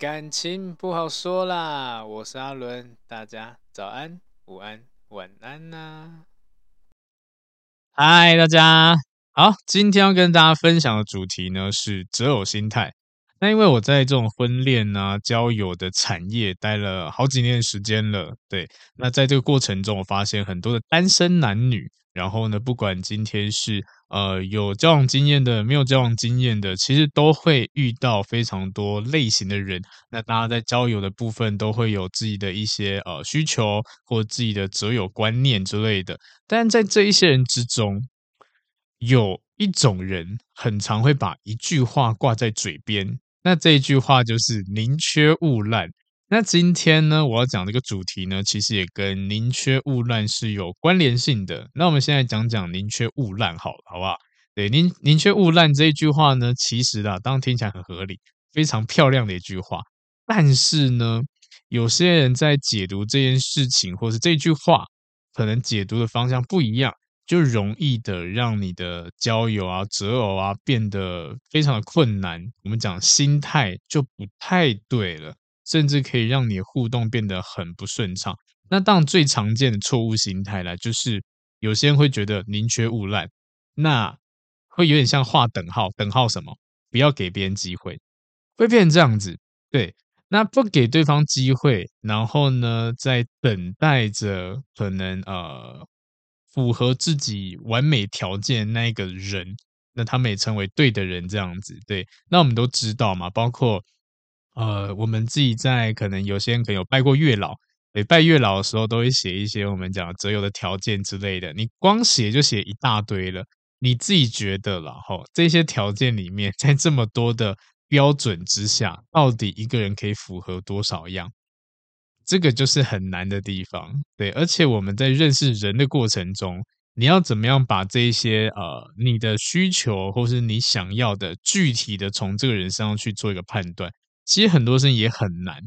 感情不好说啦，我是阿伦，大家早安、午安、晚安呐、嗨，大家好，今天要跟大家分享的主题呢是择偶心态。那因为我在这种婚恋啊、交友的产业待了好几年时间了，对，那在这个过程中，我发现很多的单身男女，然后呢，不管今天是呃有交往经验的、没有交往经验的，其实都会遇到非常多类型的人。那大家在交友的部分都会有自己的一些呃需求或自己的择友观念之类的，但在这一些人之中，有一种人很常会把一句话挂在嘴边。那这一句话就是宁缺毋滥。那今天呢，我要讲这个主题呢，其实也跟宁缺毋滥是有关联性的。那我们现在讲讲宁缺毋滥好了，好不好？对，宁宁缺毋滥这一句话呢，其实啊，当然听起来很合理，非常漂亮的一句话。但是呢，有些人在解读这件事情，或是这句话，可能解读的方向不一样。就容易的让你的交友啊、择偶啊变得非常的困难。我们讲心态就不太对了，甚至可以让你互动变得很不顺畅。那当然最常见的错误心态啦，就是有些人会觉得宁缺毋滥，那会有点像画等号，等号什么？不要给别人机会，会变成这样子。对，那不给对方机会，然后呢，在等待着可能呃。符合自己完美条件那一个人，那他们也成为对的人，这样子对。那我们都知道嘛，包括呃，我们自己在可能有些人可能有拜过月老，对，拜月老的时候都会写一些我们讲择友的条件之类的。你光写就写一大堆了，你自己觉得了齁，这些条件里面，在这么多的标准之下，到底一个人可以符合多少样？这个就是很难的地方，对，而且我们在认识人的过程中，你要怎么样把这些呃你的需求或是你想要的具体的从这个人身上去做一个判断，其实很多事情也很难。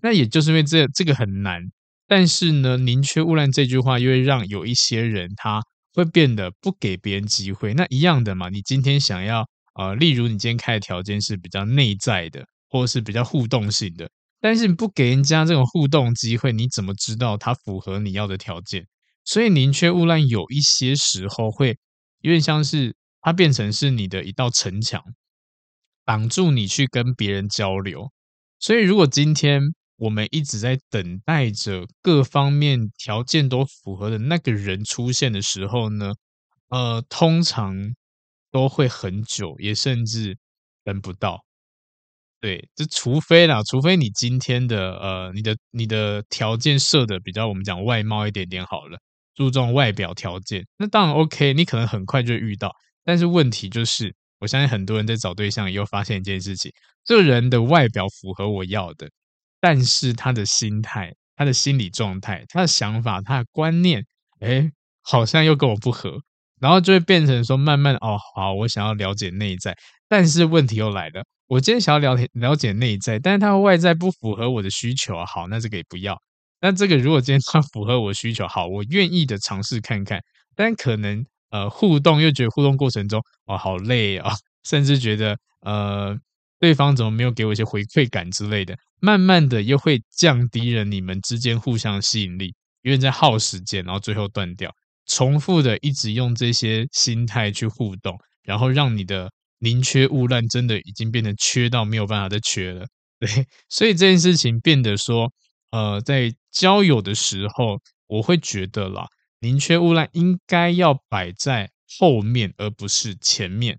那也就是因为这这个很难，但是呢，宁缺毋滥这句话又会让有一些人他会变得不给别人机会。那一样的嘛，你今天想要呃，例如你今天开的条件是比较内在的，或者是比较互动性的。但是你不给人家这种互动机会，你怎么知道他符合你要的条件？所以宁缺毋滥有一些时候会有点像是它变成是你的一道城墙，挡住你去跟别人交流。所以如果今天我们一直在等待着各方面条件都符合的那个人出现的时候呢，呃，通常都会很久，也甚至等不到。对，这除非啦，除非你今天的呃，你的你的条件设的比较，我们讲外貌一点点好了，注重外表条件，那当然 OK，你可能很快就遇到。但是问题就是，我相信很多人在找对象又发现一件事情，这个人的外表符合我要的，但是他的心态、他的心理状态、他的想法、他的观念，哎，好像又跟我不合，然后就会变成说，慢慢哦，好，我想要了解内在，但是问题又来了。我今天想要了解了解内在，但是他的外在不符合我的需求。好，那这个也不要。那这个如果今天他符合我需求，好，我愿意的尝试看看。但可能呃互动又觉得互动过程中哇好累啊，甚至觉得呃对方怎么没有给我一些回馈感之类的，慢慢的又会降低了你们之间互相吸引力，因为在耗时间，然后最后断掉，重复的一直用这些心态去互动，然后让你的。宁缺毋滥，真的已经变得缺到没有办法再缺了，对，所以这件事情变得说，呃，在交友的时候，我会觉得啦，宁缺毋滥应该要摆在后面，而不是前面。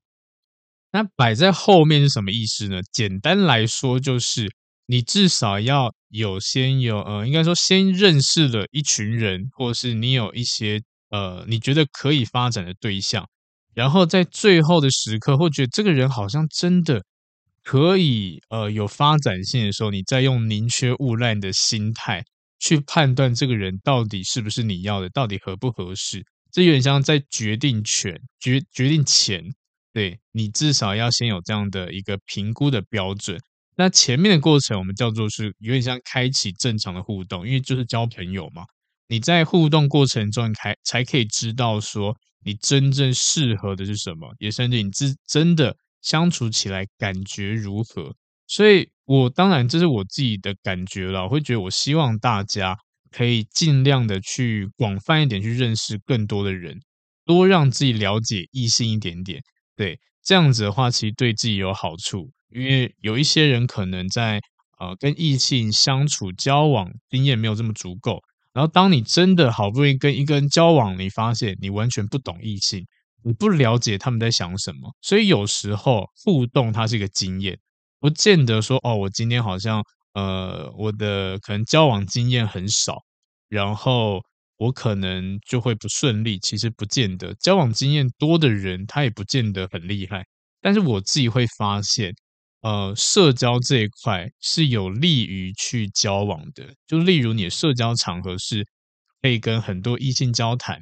那摆在后面是什么意思呢？简单来说，就是你至少要有先有，呃，应该说先认识了一群人，或是你有一些呃，你觉得可以发展的对象。然后在最后的时刻，或觉得这个人好像真的可以呃有发展性的时候，你再用宁缺毋滥的心态去判断这个人到底是不是你要的，到底合不合适。这有点像在决定权决决定前，对，你至少要先有这样的一个评估的标准。那前面的过程我们叫做是有点像开启正常的互动，因为就是交朋友嘛。你在互动过程中开才可以知道说。你真正适合的是什么？也甚至你真真的相处起来感觉如何？所以我当然这是我自己的感觉了，我会觉得我希望大家可以尽量的去广泛一点去认识更多的人，多让自己了解异性一点点。对，这样子的话，其实对自己有好处，因为有一些人可能在呃跟异性相处交往经验没有这么足够。然后，当你真的好不容易跟一个人交往，你发现你完全不懂异性，你不了解他们在想什么。所以有时候互动它是一个经验，不见得说哦，我今天好像呃，我的可能交往经验很少，然后我可能就会不顺利。其实不见得，交往经验多的人他也不见得很厉害。但是我自己会发现。呃，社交这一块是有利于去交往的。就例如，你的社交场合是可以跟很多异性交谈。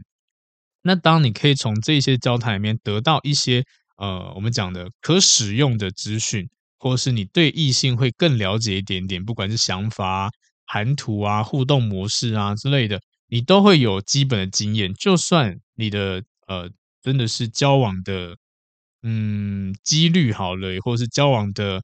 那当你可以从这些交谈里面得到一些呃，我们讲的可使用的资讯，或是你对异性会更了解一点点，不管是想法啊、谈吐啊、互动模式啊之类的，你都会有基本的经验。就算你的呃，真的是交往的。嗯，几率好了，或者是交往的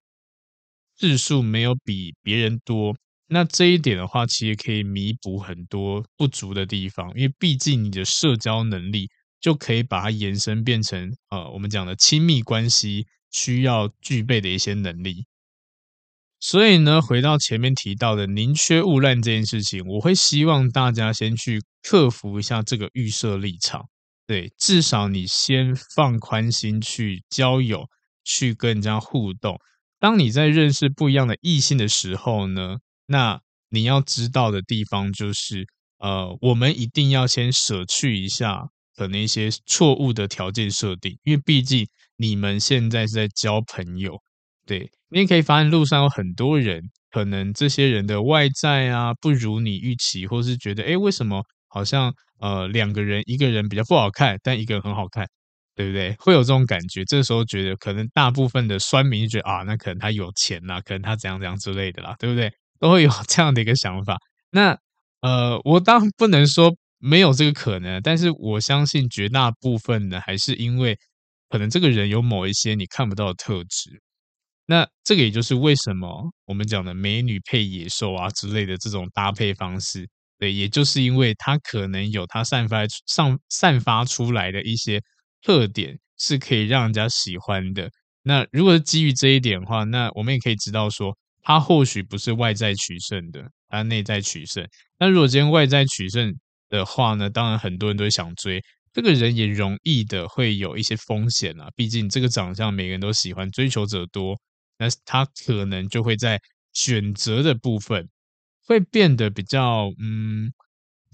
次数没有比别人多，那这一点的话，其实可以弥补很多不足的地方，因为毕竟你的社交能力就可以把它延伸变成呃，我们讲的亲密关系需要具备的一些能力。所以呢，回到前面提到的宁缺毋滥这件事情，我会希望大家先去克服一下这个预设立场。对，至少你先放宽心去交友，去跟人家互动。当你在认识不一样的异性的时候呢，那你要知道的地方就是，呃，我们一定要先舍去一下可能一些错误的条件设定，因为毕竟你们现在是在交朋友。对，你也可以发现路上有很多人，可能这些人的外在啊不如你预期，或是觉得，诶，为什么好像？呃，两个人，一个人比较不好看，但一个人很好看，对不对？会有这种感觉。这时候觉得，可能大部分的酸民就觉得啊，那可能他有钱啦，可能他怎样怎样之类的啦，对不对？都会有这样的一个想法。那呃，我当然不能说没有这个可能，但是我相信绝大部分呢，还是因为可能这个人有某一些你看不到的特质。那这个也就是为什么我们讲的美女配野兽啊之类的这种搭配方式。对，也就是因为他可能有他散发上散发出来的一些特点，是可以让人家喜欢的。那如果是基于这一点的话，那我们也可以知道说，他或许不是外在取胜的，他内在取胜。那如果今天外在取胜的话呢，当然很多人都会想追这个人，也容易的会有一些风险啊。毕竟这个长相每个人都喜欢，追求者多，那他可能就会在选择的部分。会变得比较，嗯，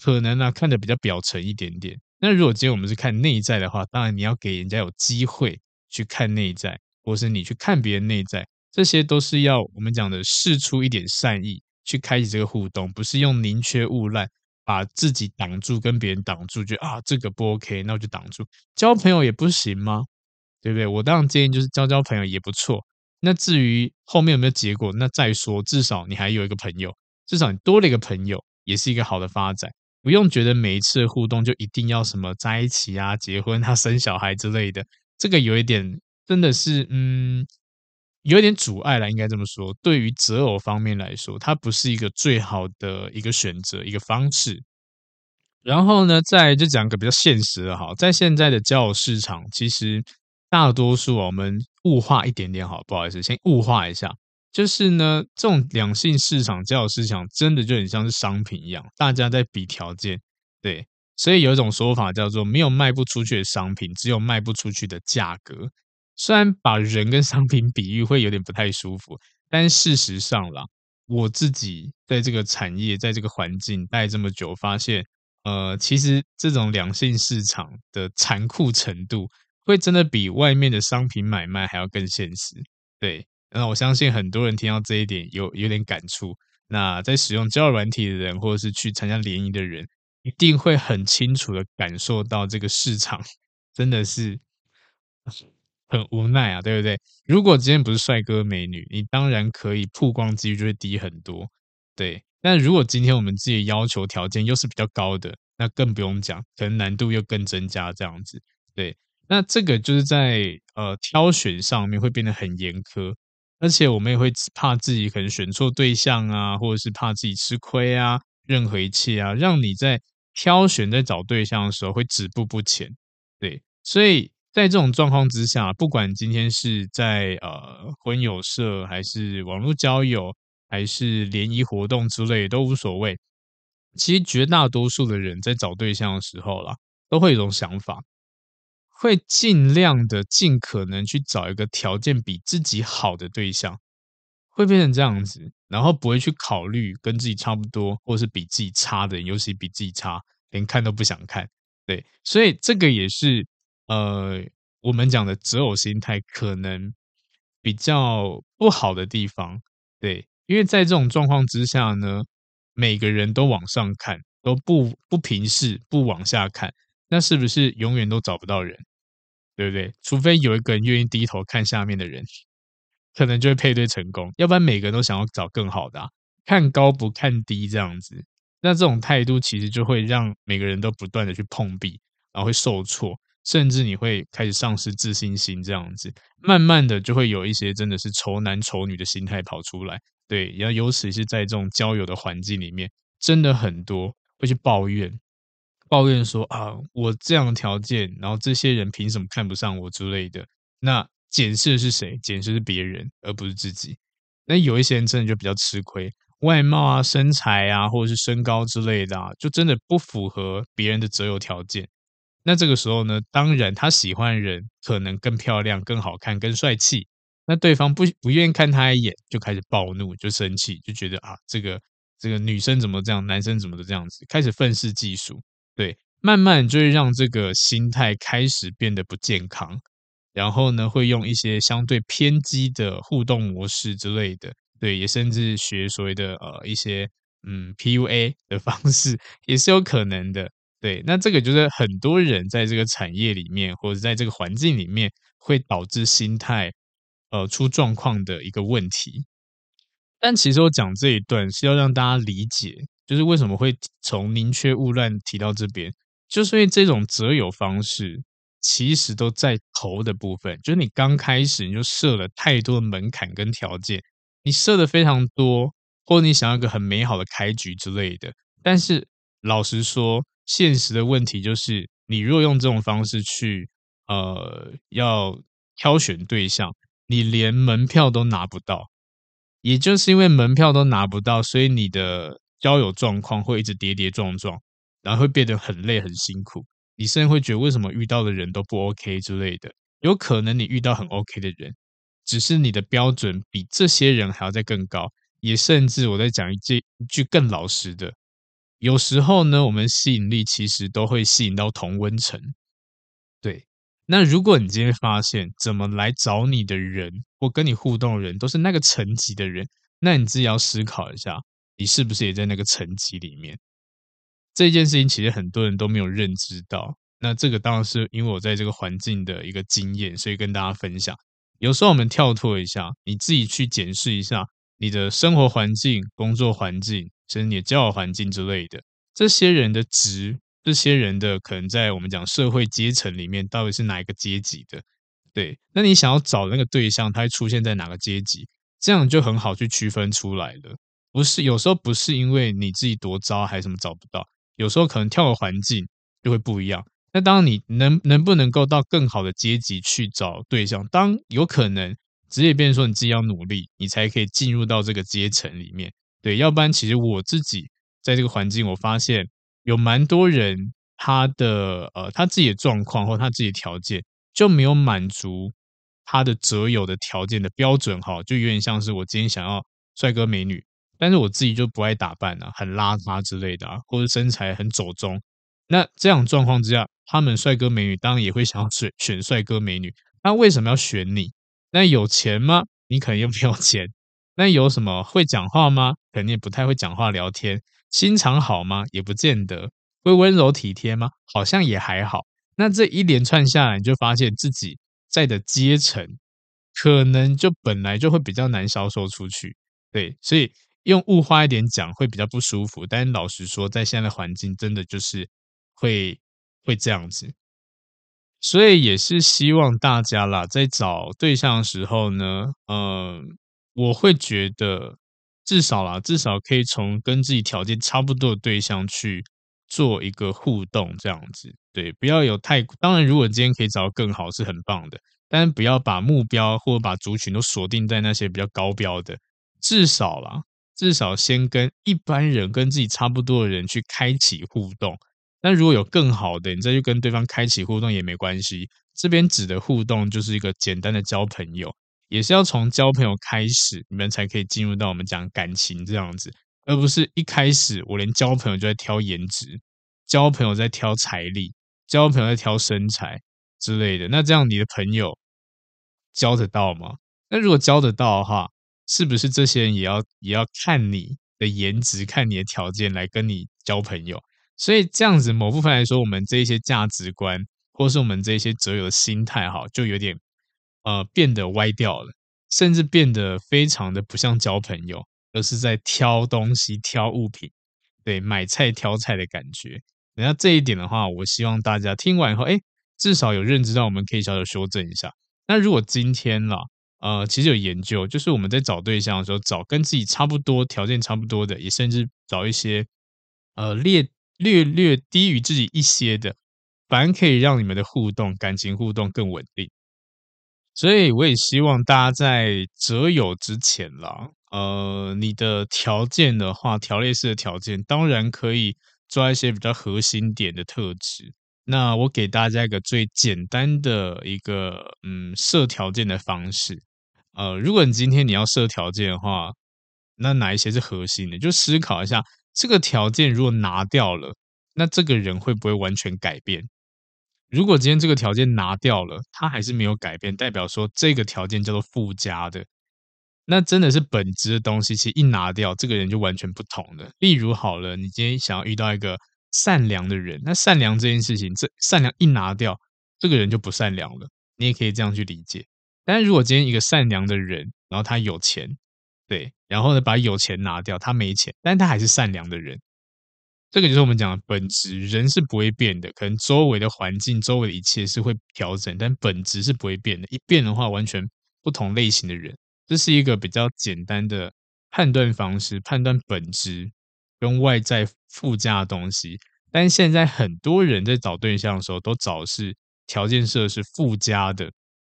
可能啊，看得比较表层一点点。那如果今天我们是看内在的话，当然你要给人家有机会去看内在，或是你去看别人内在，这些都是要我们讲的试出一点善意去开启这个互动，不是用宁缺毋滥把自己挡住，跟别人挡住，就啊这个不 OK，那我就挡住。交朋友也不行吗？对不对？我当然建议就是交交朋友也不错。那至于后面有没有结果，那再说，至少你还有一个朋友。至少你多了一个朋友，也是一个好的发展。不用觉得每一次互动就一定要什么在一起啊、结婚啊、生小孩之类的，这个有一点真的是，嗯，有点阻碍了。应该这么说，对于择偶方面来说，它不是一个最好的一个选择、一个方式。然后呢，再就讲个比较现实的哈，在现在的交友市场，其实大多数我们物化一点点好，不好意思，先物化一下。就是呢，这种两性市场、交友市场，真的就很像是商品一样，大家在比条件，对，所以有一种说法叫做“没有卖不出去的商品，只有卖不出去的价格”。虽然把人跟商品比喻会有点不太舒服，但事实上啦，我自己在这个产业、在这个环境待这么久，发现，呃，其实这种两性市场的残酷程度，会真的比外面的商品买卖还要更现实，对。那我相信很多人听到这一点有有点感触。那在使用交友软体的人，或者是去参加联谊的人，一定会很清楚的感受到这个市场 真的是很无奈啊，对不对？如果今天不是帅哥美女，你当然可以曝光几率就会低很多，对。但如果今天我们自己要求条件又是比较高的，那更不用讲，可能难度又更增加这样子，对。那这个就是在呃挑选上面会变得很严苛。而且我们也会怕自己可能选错对象啊，或者是怕自己吃亏啊，任何一切啊，让你在挑选在找对象的时候会止步不前。对，所以在这种状况之下，不管今天是在呃婚友社，还是网络交友，还是联谊活动之类，都无所谓。其实绝大多数的人在找对象的时候啦，都会有一种想法，会尽量的、尽可能去找一个条件比自己好的对象，会变成这样子，然后不会去考虑跟自己差不多，或是比自己差的，尤其比自己差，连看都不想看。对，所以这个也是呃，我们讲的择偶心态可能比较不好的地方。对，因为在这种状况之下呢。每个人都往上看，都不不平视，不往下看，那是不是永远都找不到人？对不对？除非有一个人愿意低头看下面的人，可能就会配对成功。要不然每个人都想要找更好的啊，看高不看低这样子。那这种态度其实就会让每个人都不断的去碰壁，然后会受挫，甚至你会开始丧失自信心这样子。慢慢的就会有一些真的是丑男丑女的心态跑出来。对，然后尤其是在这种交友的环境里面，真的很多会去抱怨，抱怨说啊，我这样的条件，然后这些人凭什么看不上我之类的。那检视的是谁？检视是别人，而不是自己。那有一些人真的就比较吃亏，外貌啊、身材啊，或者是身高之类的啊，就真的不符合别人的择友条件。那这个时候呢，当然他喜欢的人可能更漂亮、更好看、更帅气。那对方不不愿意看他一眼，就开始暴怒，就生气，就觉得啊，这个这个女生怎么这样，男生怎么都这样子，开始愤世嫉俗，对，慢慢就会让这个心态开始变得不健康，然后呢，会用一些相对偏激的互动模式之类的，对，也甚至学所谓的呃一些嗯 PUA 的方式，也是有可能的，对，那这个就是很多人在这个产业里面或者在这个环境里面会导致心态。呃，出状况的一个问题，但其实我讲这一段是要让大家理解，就是为什么会从宁缺毋滥提到这边，就是因为这种择友方式其实都在头的部分，就是你刚开始你就设了太多的门槛跟条件，你设的非常多，或者你想要一个很美好的开局之类的，但是老实说，现实的问题就是，你若用这种方式去呃要挑选对象。你连门票都拿不到，也就是因为门票都拿不到，所以你的交友状况会一直跌跌撞撞，然后会变得很累很辛苦。你甚至会觉得为什么遇到的人都不 OK 之类的。有可能你遇到很 OK 的人，只是你的标准比这些人还要再更高。也甚至我在讲一句更老实的，有时候呢，我们吸引力其实都会吸引到同温层，对。那如果你今天发现怎么来找你的人或跟你互动的人都是那个层级的人，那你自己要思考一下，你是不是也在那个层级里面？这件事情其实很多人都没有认知到。那这个当然是因为我在这个环境的一个经验，所以跟大家分享。有时候我们跳脱一下，你自己去检视一下你的生活环境、工作环境，甚至你的交友环境之类的，这些人的值。这些人的可能在我们讲社会阶层里面，到底是哪一个阶级的？对，那你想要找那个对象，他会出现在哪个阶级？这样就很好去区分出来了。不是有时候不是因为你自己多糟还是什么找不到，有时候可能跳个环境就会不一样。那当你能能不能够到更好的阶级去找对象？当有可能，职业变成说你自己要努力，你才可以进入到这个阶层里面。对，要不然其实我自己在这个环境，我发现。有蛮多人，他的呃，他自己的状况或他自己的条件就没有满足他的择友的条件的标准哈，就有点像是我今天想要帅哥美女，但是我自己就不爱打扮啊，很邋遢之类的啊，或者身材很走中。那这样状况之下，他们帅哥美女当然也会想要选选帅哥美女。那为什么要选你？那有钱吗？你可能又没有钱。那有什么会讲话吗？肯定不太会讲话聊天。心肠好吗？也不见得。会温柔体贴吗？好像也还好。那这一连串下来，你就发现自己在的阶层，可能就本来就会比较难销售出去。对，所以用物化一点讲会比较不舒服。但老实说，在现在的环境，真的就是会会这样子。所以也是希望大家啦，在找对象的时候呢，嗯、我会觉得至少啦，至少可以从跟自己条件差不多的对象去做一个互动，这样子。对，不要有太，当然，如果今天可以找到更好，是很棒的。但不要把目标或者把族群都锁定在那些比较高标的，至少啦，至少先跟一般人、跟自己差不多的人去开启互动。但如果有更好的，你再去跟对方开启互动也没关系。这边指的互动就是一个简单的交朋友，也是要从交朋友开始，你们才可以进入到我们讲感情这样子，而不是一开始我连交朋友就在挑颜值，交朋友在挑财力，交朋友在挑身材之类的。那这样你的朋友交得到吗？那如果交得到的话，是不是这些人也要也要看你的颜值，看你的条件来跟你交朋友？所以这样子，某部分来说，我们这一些价值观，或是我们这一些择友的心态，哈，就有点呃变得歪掉了，甚至变得非常的不像交朋友，而是在挑东西、挑物品，对，买菜挑菜的感觉。那这一点的话，我希望大家听完以后，哎，至少有认知到，我们可以小小修正一下。那如果今天啦，呃，其实有研究，就是我们在找对象的时候，找跟自己差不多、条件差不多的，也甚至找一些呃略。略略低于自己一些的，反而可以让你们的互动、感情互动更稳定。所以我也希望大家在择友之前啦，呃，你的条件的话，条列式的条件，当然可以抓一些比较核心点的特质。那我给大家一个最简单的一个嗯设条件的方式。呃，如果你今天你要设条件的话，那哪一些是核心的？就思考一下。这个条件如果拿掉了，那这个人会不会完全改变？如果今天这个条件拿掉了，他还是没有改变，代表说这个条件叫做附加的，那真的是本质的东西。其实一拿掉，这个人就完全不同了。例如好了，你今天想要遇到一个善良的人，那善良这件事情，这善良一拿掉，这个人就不善良了。你也可以这样去理解。但是如果今天一个善良的人，然后他有钱。对，然后呢，把有钱拿掉，他没钱，但他还是善良的人。这个就是我们讲的本质，人是不会变的。可能周围的环境、周围的一切是会调整，但本质是不会变的。一变的话，完全不同类型的人。这是一个比较简单的判断方式，判断本质跟外在附加的东西。但现在很多人在找对象的时候，都找是条件设是附加的，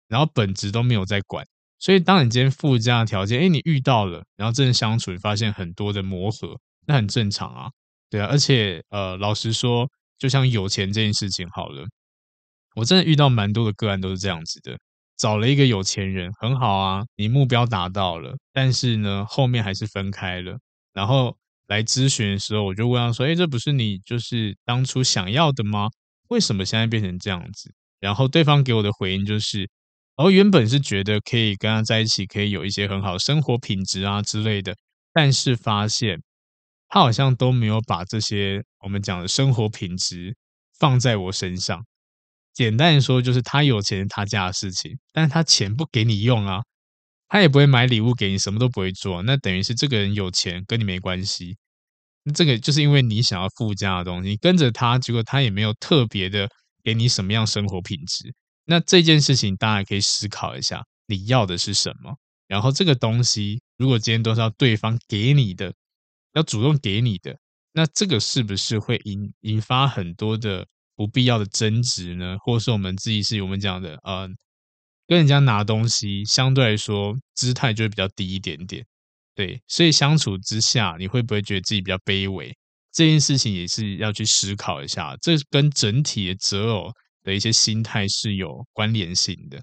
然后本质都没有在管。所以，当你今天附加的条件，哎，你遇到了，然后真的相处，你发现很多的磨合，那很正常啊，对啊。而且，呃，老实说，就像有钱这件事情，好了，我真的遇到蛮多的个案都是这样子的，找了一个有钱人，很好啊，你目标达到了，但是呢，后面还是分开了。然后来咨询的时候，我就问他说，哎，这不是你就是当初想要的吗？为什么现在变成这样子？然后对方给我的回应就是。而原本是觉得可以跟他在一起，可以有一些很好生活品质啊之类的，但是发现他好像都没有把这些我们讲的生活品质放在我身上。简单说，就是他有钱他家的事情，但是他钱不给你用啊，他也不会买礼物给你，什么都不会做。那等于是这个人有钱跟你没关系。那这个就是因为你想要附加的东西，你跟着他，结果他也没有特别的给你什么样生活品质。那这件事情，大家可以思考一下，你要的是什么？然后这个东西，如果今天都是要对方给你的，要主动给你的，那这个是不是会引引发很多的不必要的争执呢？或者是我们自己是我们讲的，呃，跟人家拿东西相对来说姿态就会比较低一点点，对，所以相处之下，你会不会觉得自己比较卑微？这件事情也是要去思考一下，这跟整体的择偶。的一些心态是有关联性的。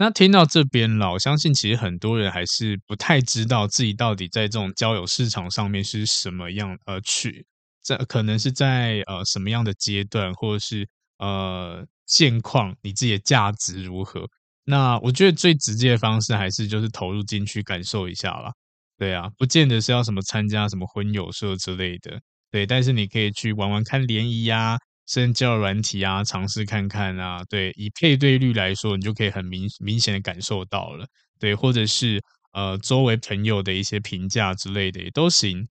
那听到这边了，我相信其实很多人还是不太知道自己到底在这种交友市场上面是什么样，呃，去在可能是在呃什么样的阶段，或者是呃现况，你自己的价值如何？那我觉得最直接的方式还是就是投入进去感受一下啦。对啊，不见得是要什么参加什么婚友社之类的，对，但是你可以去玩玩看联谊呀。深交软体啊，尝试看看啊，对，以配对率来说，你就可以很明明显的感受到了，对，或者是呃周围朋友的一些评价之类的也都行，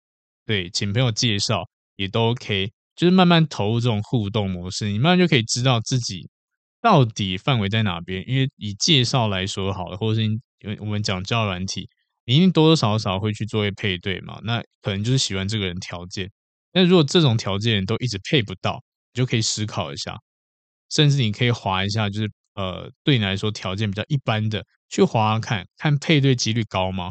对，请朋友介绍也都 OK，就是慢慢投入这种互动模式，你慢慢就可以知道自己到底范围在哪边，因为以介绍来说好了，或者是因为我们讲交友软体，你一定多多少少会去做一配对嘛，那可能就是喜欢这个人条件。那如果这种条件都一直配不到，你就可以思考一下，甚至你可以划一下，就是呃，对你来说条件比较一般的，去划看看配对几率高吗？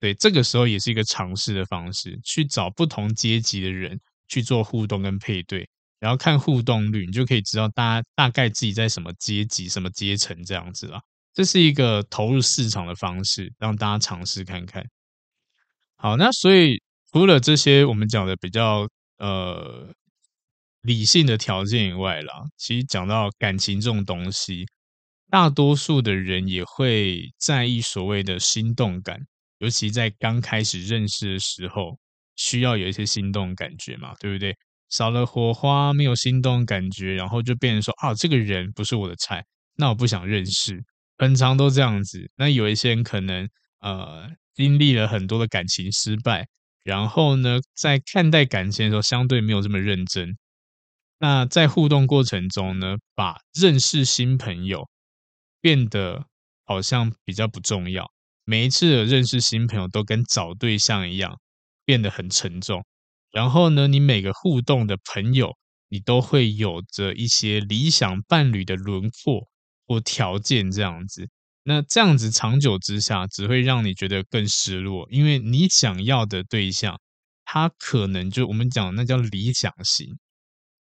对，这个时候也是一个尝试的方式，去找不同阶级的人去做互动跟配对，然后看互动率，你就可以知道大家大概自己在什么阶级、什么阶层这样子啦。这是一个投入市场的方式，让大家尝试看看。好，那所以除了这些我们讲的比较呃理性的条件以外啦，其实讲到感情这种东西，大多数的人也会在意所谓的心动感。尤其在刚开始认识的时候，需要有一些心动感觉嘛，对不对？少了火花，没有心动感觉，然后就变成说啊，这个人不是我的菜，那我不想认识。很常都这样子。那有一些人可能呃经历了很多的感情失败，然后呢，在看待感情的时候相对没有这么认真。那在互动过程中呢，把认识新朋友变得好像比较不重要。每一次的认识新朋友都跟找对象一样，变得很沉重。然后呢，你每个互动的朋友，你都会有着一些理想伴侣的轮廓或条件这样子。那这样子长久之下，只会让你觉得更失落，因为你想要的对象，他可能就我们讲那叫理想型。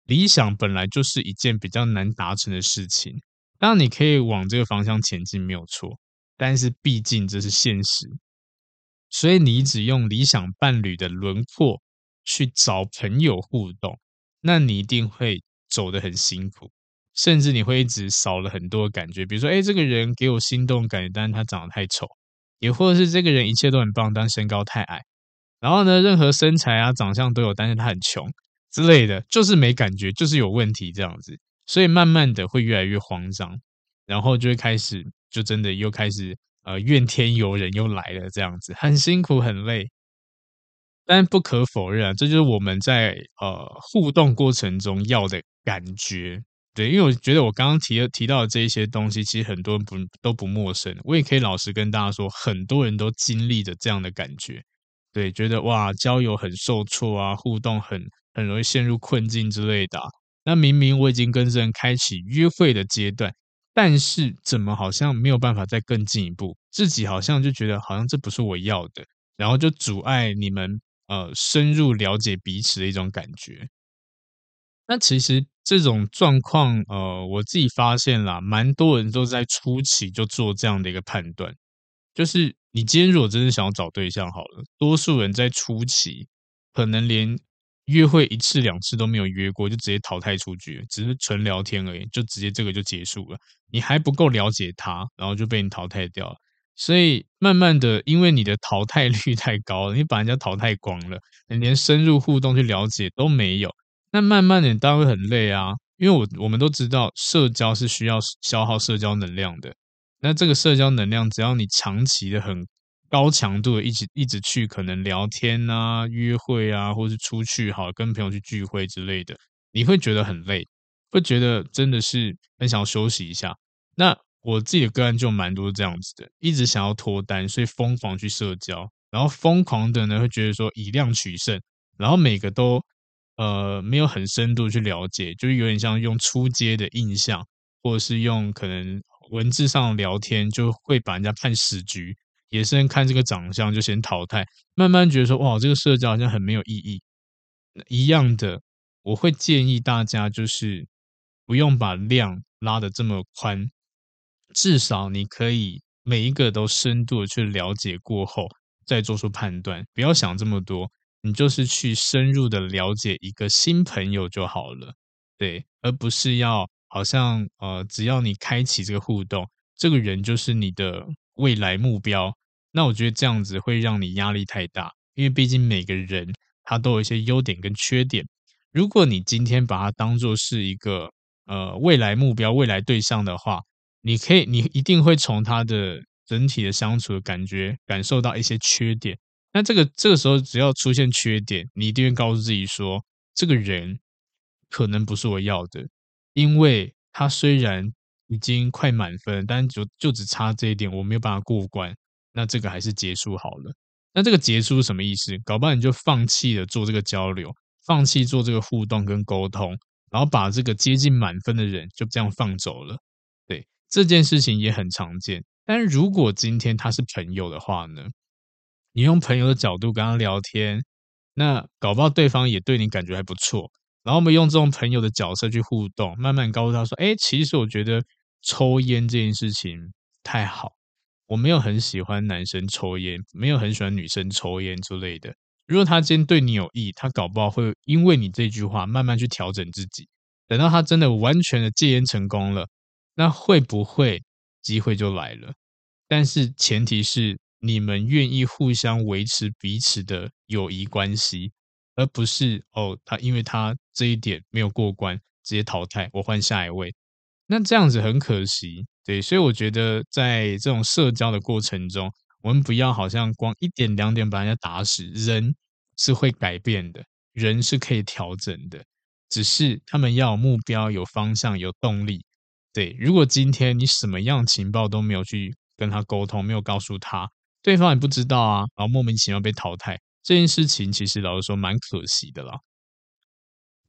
理想本来就是一件比较难达成的事情，当然你可以往这个方向前进，没有错。但是毕竟这是现实，所以你只用理想伴侣的轮廓去找朋友互动，那你一定会走得很辛苦，甚至你会一直少了很多感觉。比如说，哎，这个人给我心动感觉，但是他长得太丑；也或者是这个人一切都很棒，但身高太矮。然后呢，任何身材啊、长相都有，但是他很穷之类的，就是没感觉，就是有问题这样子。所以慢慢的会越来越慌张，然后就会开始。就真的又开始呃怨天尤人又来了这样子，很辛苦很累，但不可否认啊，这就是我们在呃互动过程中要的感觉。对，因为我觉得我刚刚提提到的这一些东西，其实很多人不都不陌生。我也可以老实跟大家说，很多人都经历着这样的感觉。对，觉得哇交友很受挫啊，互动很很容易陷入困境之类的。那明明我已经跟这人开启约会的阶段。但是怎么好像没有办法再更进一步？自己好像就觉得好像这不是我要的，然后就阻碍你们呃深入了解彼此的一种感觉。那其实这种状况呃，我自己发现啦，蛮多人都在初期就做这样的一个判断，就是你今天如果真的想要找对象好了，多数人在初期可能连。约会一次两次都没有约过，就直接淘汰出局，只是纯聊天而已，就直接这个就结束了。你还不够了解他，然后就被你淘汰掉了。所以慢慢的，因为你的淘汰率太高了，你把人家淘汰光了，你连深入互动去了解都没有。那慢慢的，你当然会很累啊，因为我我们都知道，社交是需要消耗社交能量的。那这个社交能量，只要你长期的很。高强度的一直一直去可能聊天啊、约会啊，或是出去好跟朋友去聚会之类的，你会觉得很累，会觉得真的是很想要休息一下。那我自己的个案就蛮多这样子的，一直想要脱单，所以疯狂去社交，然后疯狂的呢会觉得说以量取胜，然后每个都呃没有很深度去了解，就是有点像用初阶的印象，或者是用可能文字上聊天就会把人家判死局。也是看这个长相就先淘汰，慢慢觉得说哇，这个社交好像很没有意义。一样的，我会建议大家就是不用把量拉得这么宽，至少你可以每一个都深度的去了解过后再做出判断，不要想这么多，你就是去深入的了解一个新朋友就好了，对，而不是要好像呃，只要你开启这个互动，这个人就是你的未来目标。那我觉得这样子会让你压力太大，因为毕竟每个人他都有一些优点跟缺点。如果你今天把它当做是一个呃未来目标、未来对象的话，你可以，你一定会从他的整体的相处的感觉感受到一些缺点。那这个这个时候只要出现缺点，你一定会告诉自己说，这个人可能不是我要的，因为他虽然已经快满分，但就就只差这一点，我没有办法过关。那这个还是结束好了。那这个结束是什么意思？搞不好你就放弃了做这个交流，放弃做这个互动跟沟通，然后把这个接近满分的人就这样放走了。对，这件事情也很常见。但如果今天他是朋友的话呢？你用朋友的角度跟他聊天，那搞不好对方也对你感觉还不错。然后我们用这种朋友的角色去互动，慢慢告诉他说：“哎，其实我觉得抽烟这件事情太好，我没有很喜欢男生抽烟，没有很喜欢女生抽烟之类的。如果他今天对你有意，他搞不好会因为你这句话慢慢去调整自己。等到他真的完全的戒烟成功了，那会不会机会就来了？但是前提是你们愿意互相维持彼此的友谊关系。”而不是哦，他因为他这一点没有过关，直接淘汰，我换下一位，那这样子很可惜，对，所以我觉得在这种社交的过程中，我们不要好像光一点两点把人家打死，人是会改变的，人是可以调整的，只是他们要有目标、有方向、有动力。对，如果今天你什么样情报都没有去跟他沟通，没有告诉他，对方也不知道啊，然后莫名其妙被淘汰。这件事情其实老实说蛮可惜的啦，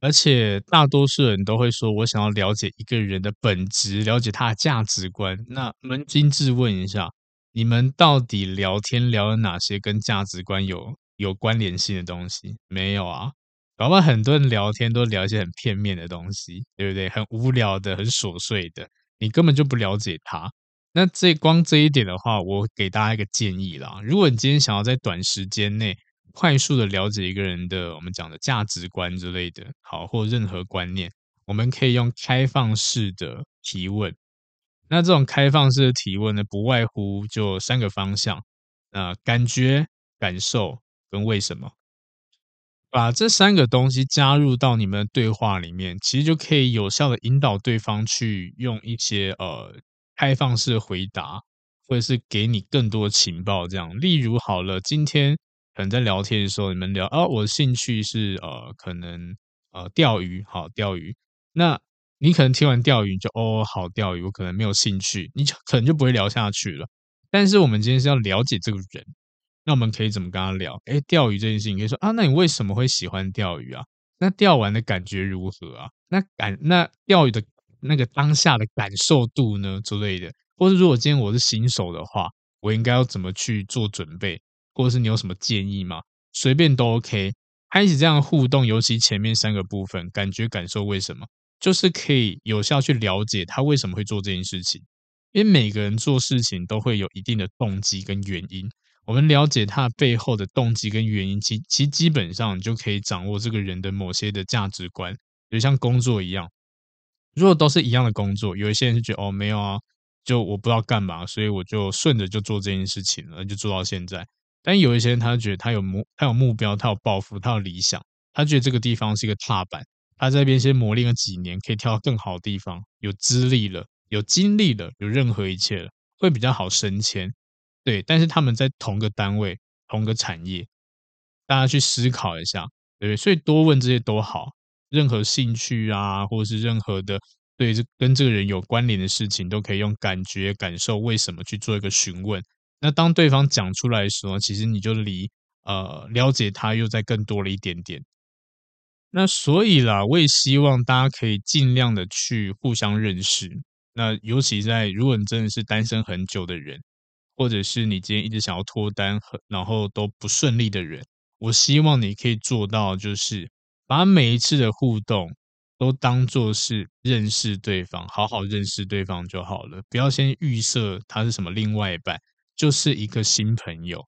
而且大多数人都会说，我想要了解一个人的本质，了解他的价值观。那扪心自问一下，你们到底聊天聊了哪些跟价值观有有关联性的东西？没有啊，搞不好很多人聊天都聊一些很片面的东西，对不对？很无聊的，很琐碎的，你根本就不了解他。那这光这一点的话，我给大家一个建议啦，如果你今天想要在短时间内，快速的了解一个人的我们讲的价值观之类的，好，或任何观念，我们可以用开放式的提问。那这种开放式的提问呢，不外乎就三个方向，呃，感觉、感受跟为什么。把这三个东西加入到你们的对话里面，其实就可以有效的引导对方去用一些呃开放式回答，或者是给你更多情报。这样，例如好了，今天。可能在聊天的时候，你们聊啊，我的兴趣是呃，可能呃钓鱼，好钓鱼。那你可能听完钓鱼就哦，好钓鱼，我可能没有兴趣，你就可能就不会聊下去了。但是我们今天是要了解这个人，那我们可以怎么跟他聊？诶，钓鱼这件事情，可以说啊，那你为什么会喜欢钓鱼啊？那钓完的感觉如何啊？那感那钓鱼的那个当下的感受度呢之类的，或者如果今天我是新手的话，我应该要怎么去做准备？或者是你有什么建议吗？随便都 OK。开始这样互动，尤其前面三个部分，感觉、感受、为什么，就是可以有效去了解他为什么会做这件事情。因为每个人做事情都会有一定的动机跟原因，我们了解他背后的动机跟原因，其其基本上你就可以掌握这个人的某些的价值观。就像工作一样，如果都是一样的工作，有一些人就觉得哦，没有啊，就我不知道干嘛，所以我就顺着就做这件事情了，就做到现在。但有一些人，他觉得他有目，他有目标，他有抱负，他有理想，他觉得这个地方是一个踏板，他在边先磨练了几年，可以跳到更好的地方，有资历了，有经历了，有任何一切了，会比较好升迁。对，但是他们在同个单位、同个产业，大家去思考一下，对不对？所以多问这些都好，任何兴趣啊，或者是任何的对这跟这个人有关联的事情，都可以用感觉、感受、为什么去做一个询问。那当对方讲出来的时候，其实你就离呃了解他又再更多了一点点。那所以啦，我也希望大家可以尽量的去互相认识。那尤其在如果你真的是单身很久的人，或者是你今天一直想要脱单，然后都不顺利的人，我希望你可以做到，就是把每一次的互动都当做是认识对方，好好认识对方就好了，不要先预设他是什么另外一半。就是一个新朋友，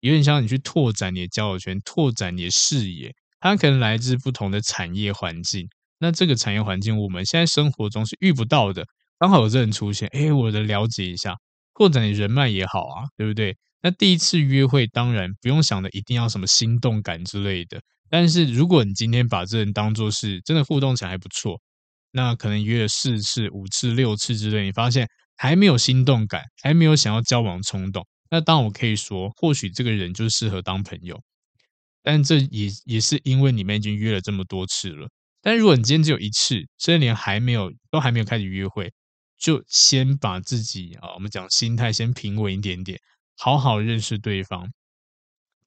有点像你去拓展你的交友圈，拓展你的视野。他可能来自不同的产业环境，那这个产业环境我们现在生活中是遇不到的。刚好有这人出现，哎，我的了解一下，拓展你人脉也好啊，对不对？那第一次约会当然不用想的一定要什么心动感之类的，但是如果你今天把这人当做是真的互动起来还不错，那可能约了四次、五次、六次之类，你发现。还没有心动感，还没有想要交往冲动，那当我可以说，或许这个人就适合当朋友。但这也也是因为你们已经约了这么多次了。但如果你今天只有一次，甚至连还没有都还没有开始约会，就先把自己啊，我们讲心态先平稳一点点，好好认识对方。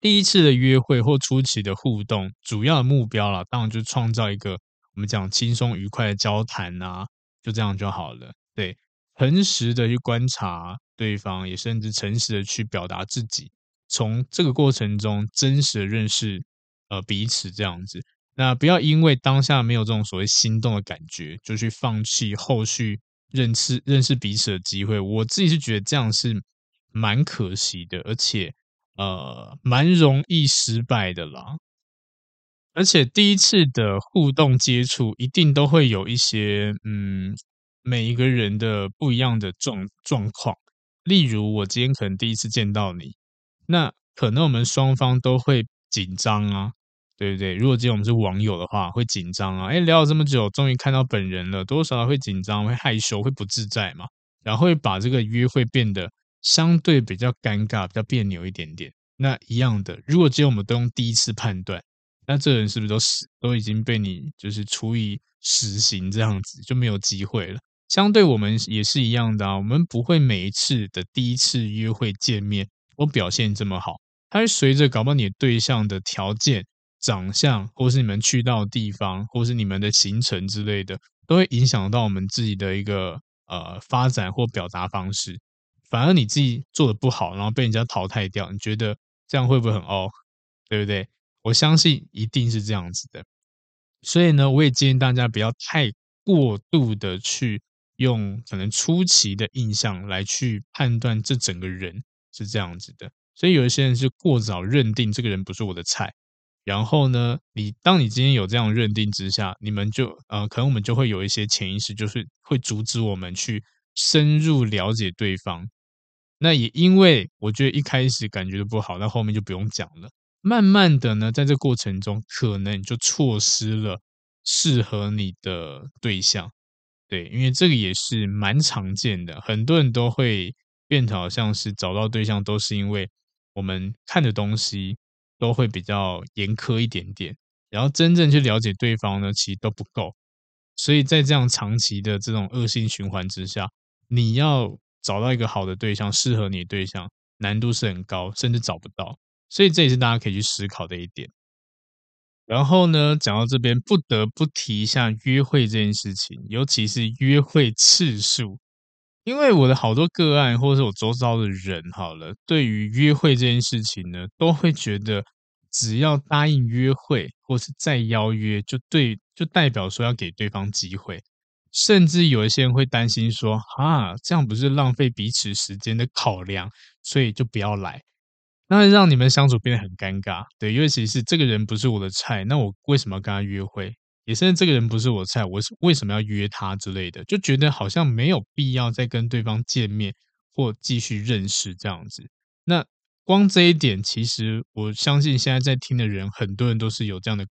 第一次的约会或初期的互动，主要的目标啦，当然就创造一个我们讲轻松愉快的交谈啊，就这样就好了。对，诚实的去观察对方，也甚至诚实的去表达自己，从这个过程中真实的认识呃彼此这样子。那不要因为当下没有这种所谓心动的感觉，就去放弃后续认识认识彼此的机会。我自己是觉得这样是蛮可惜的，而且。呃，蛮容易失败的啦，而且第一次的互动接触一定都会有一些，嗯，每一个人的不一样的状状况。例如，我今天可能第一次见到你，那可能我们双方都会紧张啊，对不对？如果今天我们是网友的话，会紧张啊，诶，聊了这么久，终于看到本人了，多少会紧张，会害羞，会不自在嘛，然后会把这个约会变得。相对比较尴尬，比较别扭一点点。那一样的，如果只有我们都用第一次判断，那这人是不是都死，都已经被你就是处以死刑这样子，就没有机会了。相对我们也是一样的啊，我们不会每一次的第一次约会见面都表现这么好，它会随着搞不好你对象的条件、长相，或是你们去到的地方，或是你们的行程之类的，都会影响到我们自己的一个呃发展或表达方式。反而你自己做的不好，然后被人家淘汰掉，你觉得这样会不会很哦？对不对？我相信一定是这样子的。所以呢，我也建议大家不要太过度的去用可能初期的印象来去判断这整个人是这样子的。所以有一些人是过早认定这个人不是我的菜，然后呢，你当你今天有这样认定之下，你们就呃，可能我们就会有一些潜意识，就是会阻止我们去深入了解对方。那也因为我觉得一开始感觉的不好，那后面就不用讲了。慢慢的呢，在这过程中，可能就错失了适合你的对象。对，因为这个也是蛮常见的，很多人都会变成好像是找到对象，都是因为我们看的东西都会比较严苛一点点，然后真正去了解对方呢，其实都不够。所以在这样长期的这种恶性循环之下，你要。找到一个好的对象，适合你的对象，难度是很高，甚至找不到，所以这也是大家可以去思考的一点。然后呢，讲到这边，不得不提一下约会这件事情，尤其是约会次数，因为我的好多个案，或者是我周遭的人，好了，对于约会这件事情呢，都会觉得只要答应约会，或是再邀约，就对，就代表说要给对方机会。甚至有一些人会担心说：“啊，这样不是浪费彼此时间的考量，所以就不要来，那让你们相处变得很尴尬。”对，尤其是这个人不是我的菜，那我为什么要跟他约会？也甚至这个人不是我菜，我为什么要约他之类的，就觉得好像没有必要再跟对方见面或继续认识这样子。那光这一点，其实我相信现在在听的人，很多人都是有这样的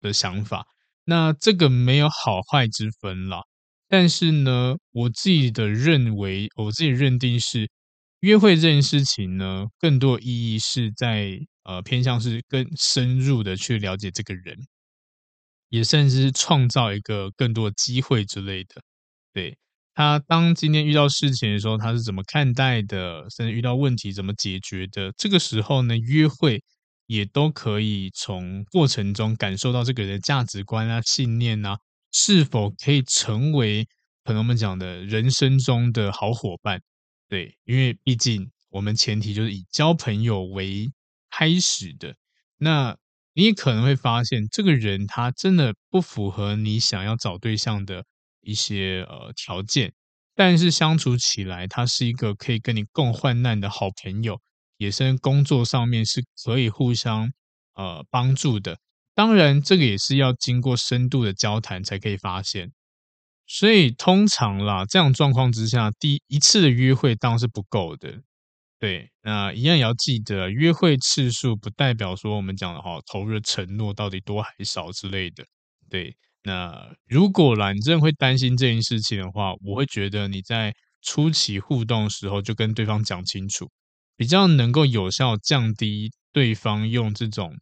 的想法。那这个没有好坏之分啦。但是呢，我自己的认为，我自己认定是，约会这件事情呢，更多意义是在呃偏向是更深入的去了解这个人，也甚至是创造一个更多的机会之类的。对，他当今天遇到事情的时候，他是怎么看待的，甚至遇到问题怎么解决的，这个时候呢，约会也都可以从过程中感受到这个人的价值观啊、信念啊。是否可以成为朋友们讲的人生中的好伙伴？对，因为毕竟我们前提就是以交朋友为开始的。那你也可能会发现，这个人他真的不符合你想要找对象的一些呃条件，但是相处起来，他是一个可以跟你共患难的好朋友，也是工作上面是可以互相呃帮助的。当然，这个也是要经过深度的交谈才可以发现。所以通常啦，这样状况之下，第一次的约会当然是不够的。对，那一样也要记得，约会次数不代表说我们讲的哈，投入的承诺到底多还少之类的。对，那如果啦，你真的会担心这件事情的话，我会觉得你在初期互动的时候就跟对方讲清楚，比较能够有效降低对方用这种。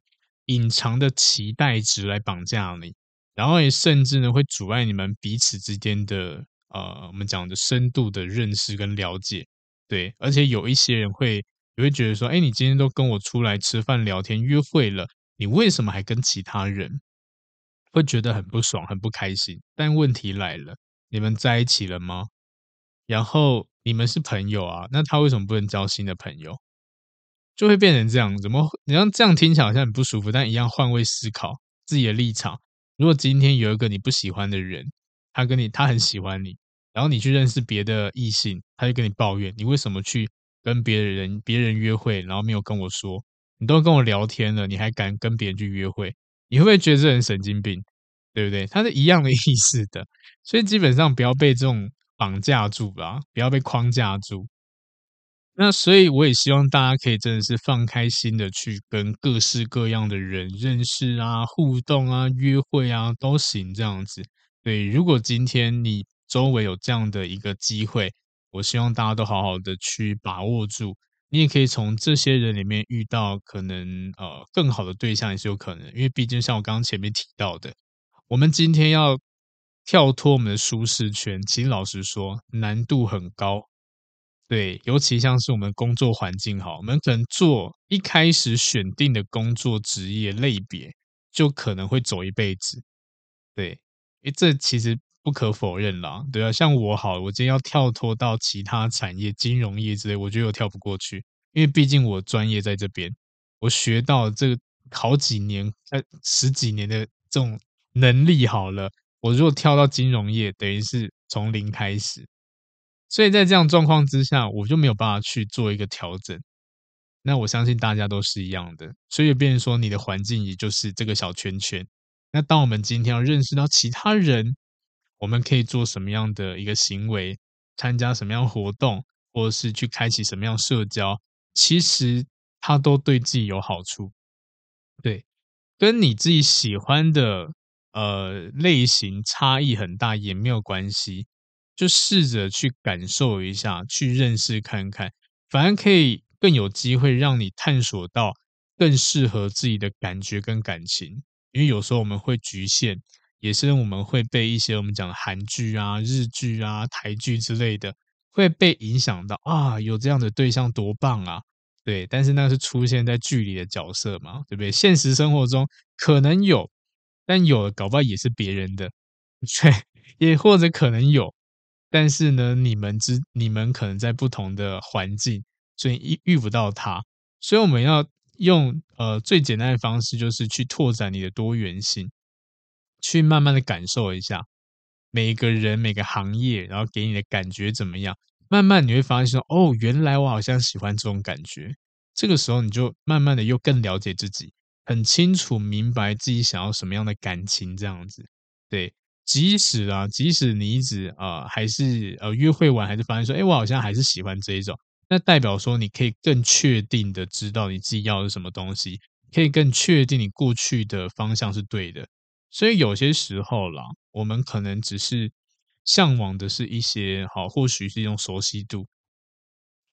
隐藏的期待值来绑架你，然后也甚至呢会阻碍你们彼此之间的呃，我们讲的深度的认识跟了解，对，而且有一些人会你会觉得说，哎，你今天都跟我出来吃饭、聊天、约会了，你为什么还跟其他人？会觉得很不爽、很不开心。但问题来了，你们在一起了吗？然后你们是朋友啊，那他为什么不能交新的朋友？就会变成这样，怎么？你像这样听起来好像很不舒服，但一样换位思考自己的立场。如果今天有一个你不喜欢的人，他跟你他很喜欢你，然后你去认识别的异性，他就跟你抱怨，你为什么去跟别人别人约会，然后没有跟我说？你都跟我聊天了，你还敢跟别人去约会？你会不会觉得这人神经病？对不对？他是一样的 意思的，所以基本上不要被这种绑架住吧，不要被框架住。那所以我也希望大家可以真的是放开心的去跟各式各样的人认识啊、互动啊、约会啊都行这样子。对，如果今天你周围有这样的一个机会，我希望大家都好好的去把握住。你也可以从这些人里面遇到可能呃更好的对象也是有可能，因为毕竟像我刚刚前面提到的，我们今天要跳脱我们的舒适圈，其实老实说难度很高。对，尤其像是我们工作环境好，我们可能做一开始选定的工作职业类别，就可能会走一辈子。对，诶，这其实不可否认啦。对啊，像我好，我今天要跳脱到其他产业、金融业之类，我觉得我跳不过去，因为毕竟我专业在这边，我学到这个好几年、呃十几年的这种能力好了，我如果跳到金融业，等于是从零开始。所以在这样状况之下，我就没有办法去做一个调整。那我相信大家都是一样的，所以变说你的环境也就是这个小圈圈。那当我们今天要认识到其他人，我们可以做什么样的一个行为，参加什么样活动，或者是去开启什么样社交，其实它都对自己有好处。对，跟你自己喜欢的呃类型差异很大也没有关系。就试着去感受一下，去认识看看，反而可以更有机会让你探索到更适合自己的感觉跟感情。因为有时候我们会局限，也是我们会被一些我们讲的韩剧啊、日剧啊、台剧之类的，会被影响到啊，有这样的对象多棒啊，对。但是那是出现在剧里的角色嘛，对不对？现实生活中可能有，但有搞不好也是别人的，对，也或者可能有。但是呢，你们之你们可能在不同的环境，所以遇遇不到他。所以我们要用呃最简单的方式，就是去拓展你的多元性，去慢慢的感受一下每个人每个行业，然后给你的感觉怎么样。慢慢你会发现说，哦，原来我好像喜欢这种感觉。这个时候你就慢慢的又更了解自己，很清楚明白自己想要什么样的感情，这样子，对。即使啊，即使你一直啊、呃，还是呃约会完，还是发现说，哎，我好像还是喜欢这一种，那代表说你可以更确定的知道你自己要的是什么东西，可以更确定你过去的方向是对的。所以有些时候啦，我们可能只是向往的是一些好，或许是一种熟悉度，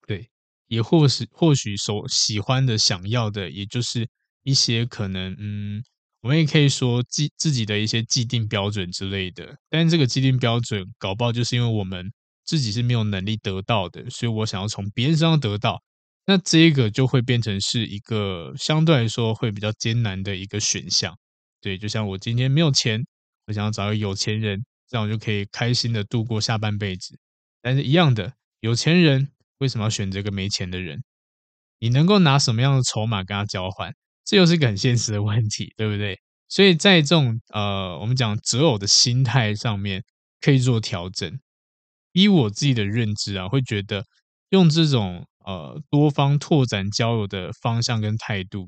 对，也或是或许所喜欢的、想要的，也就是一些可能嗯。我们也可以说既自己的一些既定标准之类的，但这个既定标准搞不好就是因为我们自己是没有能力得到的，所以我想要从别人身上得到，那这个就会变成是一个相对来说会比较艰难的一个选项。对，就像我今天没有钱，我想要找一个有钱人，这样我就可以开心的度过下半辈子。但是，一样的，有钱人为什么要选择个没钱的人？你能够拿什么样的筹码跟他交换？这又是一个很现实的问题，对不对？所以在这种呃，我们讲择偶的心态上面，可以做调整。以我自己的认知啊，会觉得用这种呃多方拓展交友的方向跟态度，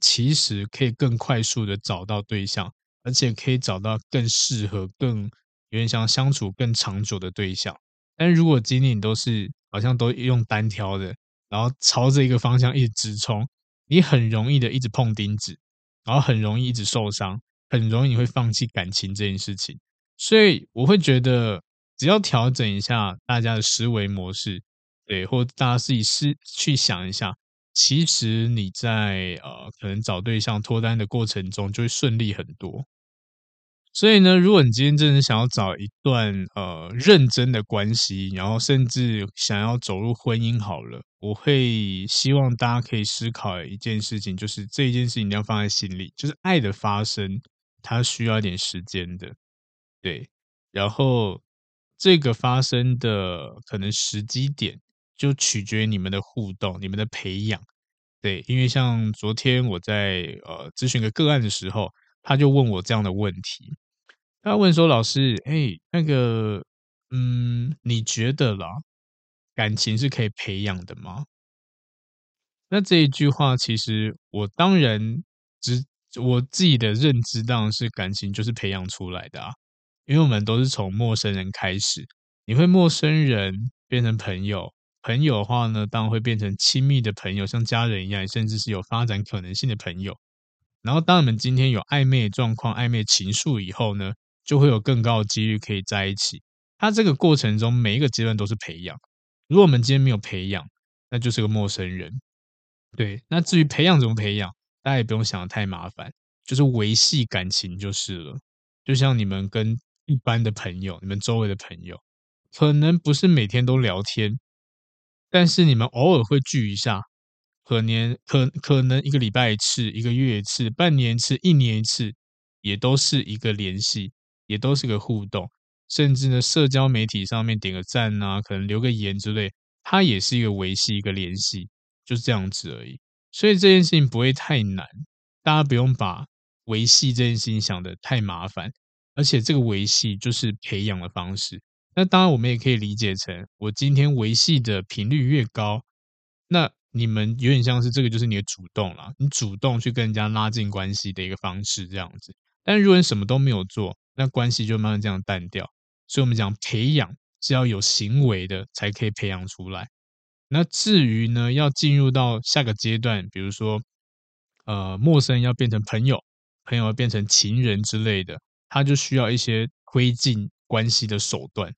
其实可以更快速的找到对象，而且可以找到更适合、更有点像相处更长久的对象。但如果今天你都是好像都用单挑的，然后朝着一个方向一直直冲。你很容易的一直碰钉子，然后很容易一直受伤，很容易你会放弃感情这件事情。所以我会觉得，只要调整一下大家的思维模式，对，或大家自己思去想一下，其实你在呃可能找对象脱单的过程中就会顺利很多。所以呢，如果你今天真的想要找一段呃认真的关系，然后甚至想要走入婚姻，好了，我会希望大家可以思考一件事情，就是这一件事情你要放在心里，就是爱的发生，它需要一点时间的，对，然后这个发生的可能时机点，就取决于你们的互动、你们的培养，对，因为像昨天我在呃咨询个个案的时候，他就问我这样的问题。他问说：“老师，哎，那个，嗯，你觉得啦，感情是可以培养的吗？”那这一句话，其实我当然只我自己的认知当然是感情就是培养出来的啊，因为我们都是从陌生人开始，你会陌生人变成朋友，朋友的话呢，当然会变成亲密的朋友，像家人一样，甚至是有发展可能性的朋友。然后，当我们今天有暧昧状况、暧昧情愫以后呢，就会有更高的几率可以在一起。它这个过程中，每一个阶段都是培养。如果我们今天没有培养，那就是个陌生人。对，那至于培养怎么培养，大家也不用想得太麻烦，就是维系感情就是了。就像你们跟一般的朋友，你们周围的朋友，可能不是每天都聊天，但是你们偶尔会聚一下，可能可可能一个礼拜一次，一个月一次，半年一次，一年一次，也都是一个联系。也都是个互动，甚至呢，社交媒体上面点个赞啊，可能留个言之类，它也是一个维系一个联系，就是这样子而已。所以这件事情不会太难，大家不用把维系这件事情想得太麻烦。而且这个维系就是培养的方式。那当然，我们也可以理解成，我今天维系的频率越高，那你们有点像是这个就是你的主动了，你主动去跟人家拉近关系的一个方式，这样子。但如果你什么都没有做，那关系就慢慢这样淡掉，所以我们讲培养是要有行为的才可以培养出来。那至于呢，要进入到下个阶段，比如说，呃，陌生人要变成朋友，朋友要变成情人之类的，他就需要一些推进关系的手段。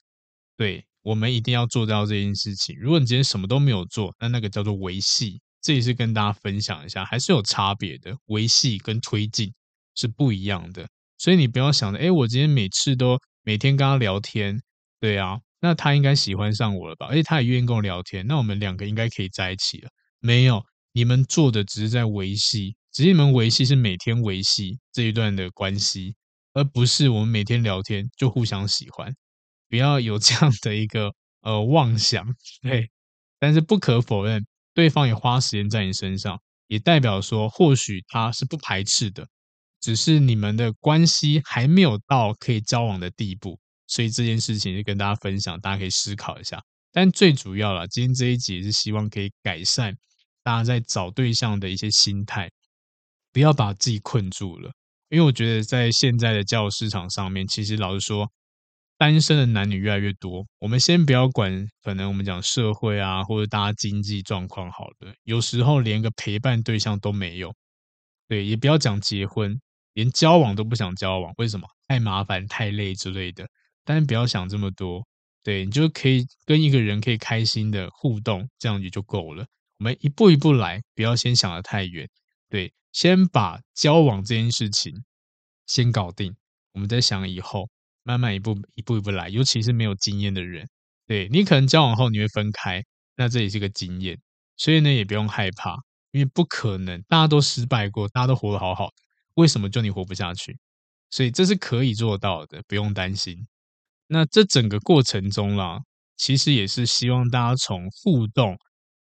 对，我们一定要做到这件事情。如果你今天什么都没有做，那那个叫做维系。这也是跟大家分享一下，还是有差别的，维系跟推进是不一样的。所以你不要想着，哎，我今天每次都每天跟他聊天，对啊，那他应该喜欢上我了吧？而且他也愿意跟我聊天，那我们两个应该可以在一起了。没有，你们做的只是在维系，只是你们维系是每天维系这一段的关系，而不是我们每天聊天就互相喜欢。不要有这样的一个呃妄想，对。但是不可否认，对方也花时间在你身上，也代表说或许他是不排斥的。只是你们的关系还没有到可以交往的地步，所以这件事情就跟大家分享，大家可以思考一下。但最主要了，今天这一集是希望可以改善大家在找对象的一些心态，不要把自己困住了。因为我觉得在现在的交友市场上面，其实老实说，单身的男女越来越多。我们先不要管，可能我们讲社会啊，或者大家经济状况好的，有时候连个陪伴对象都没有。对，也不要讲结婚。连交往都不想交往，为什么？太麻烦、太累之类的。但是不要想这么多，对，你就可以跟一个人可以开心的互动，这样也就够了。我们一步一步来，不要先想得太远。对，先把交往这件事情先搞定，我们再想以后，慢慢一步一步一步来。尤其是没有经验的人，对，你可能交往后你会分开，那这也是个经验，所以呢也不用害怕，因为不可能，大家都失败过，大家都活得好好的。为什么就你活不下去？所以这是可以做到的，不用担心。那这整个过程中啦，其实也是希望大家从互动，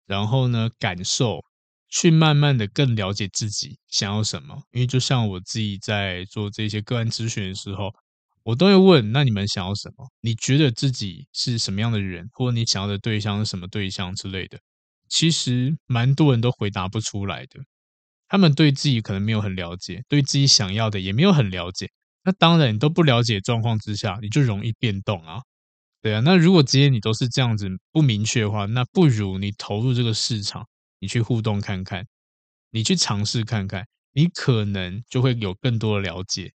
然后呢感受，去慢慢的更了解自己想要什么。因为就像我自己在做这些个案咨询的时候，我都会问：那你们想要什么？你觉得自己是什么样的人，或者你想要的对象是什么对象之类的？其实蛮多人都回答不出来的。他们对自己可能没有很了解，对自己想要的也没有很了解。那当然，你都不了解状况之下，你就容易变动啊。对啊，那如果今天你都是这样子不明确的话，那不如你投入这个市场，你去互动看看，你去尝试看看，你可能就会有更多的了解。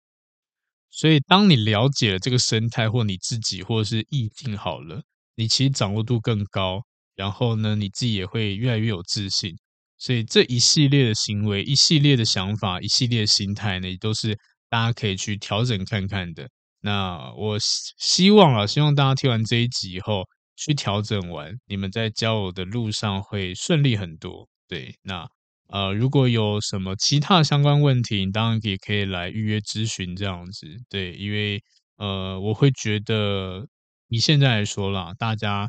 所以，当你了解了这个生态，或你自己，或者是意境好了，你其实掌握度更高，然后呢，你自己也会越来越有自信。所以这一系列的行为、一系列的想法、一系列的心态呢，都是大家可以去调整看看的。那我希望啊，希望大家听完这一集以后去调整完，你们在交友的路上会顺利很多。对，那呃，如果有什么其他相关问题，你当然也可以来预约咨询这样子。对，因为呃，我会觉得以现在来说啦，大家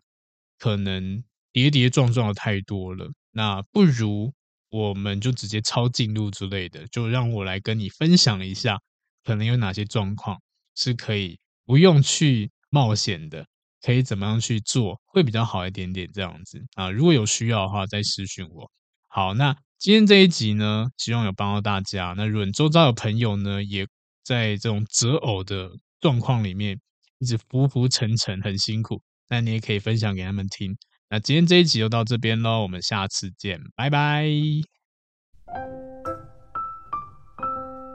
可能跌跌撞撞的太多了，那不如我们就直接抄近路之类的，就让我来跟你分享一下，可能有哪些状况。是可以不用去冒险的，可以怎么样去做会比较好一点点这样子啊？如果有需要的话，再私讯我。好，那今天这一集呢，希望有帮到大家。那如果你周遭有朋友呢，也在这种择偶的状况里面，一直浮浮沉沉，很辛苦，那你也可以分享给他们听。那今天这一集就到这边喽，我们下次见，拜拜。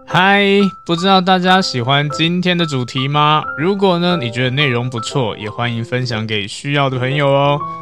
嗨，不知道大家喜欢今天的主题吗？如果呢，你觉得内容不错，也欢迎分享给需要的朋友哦。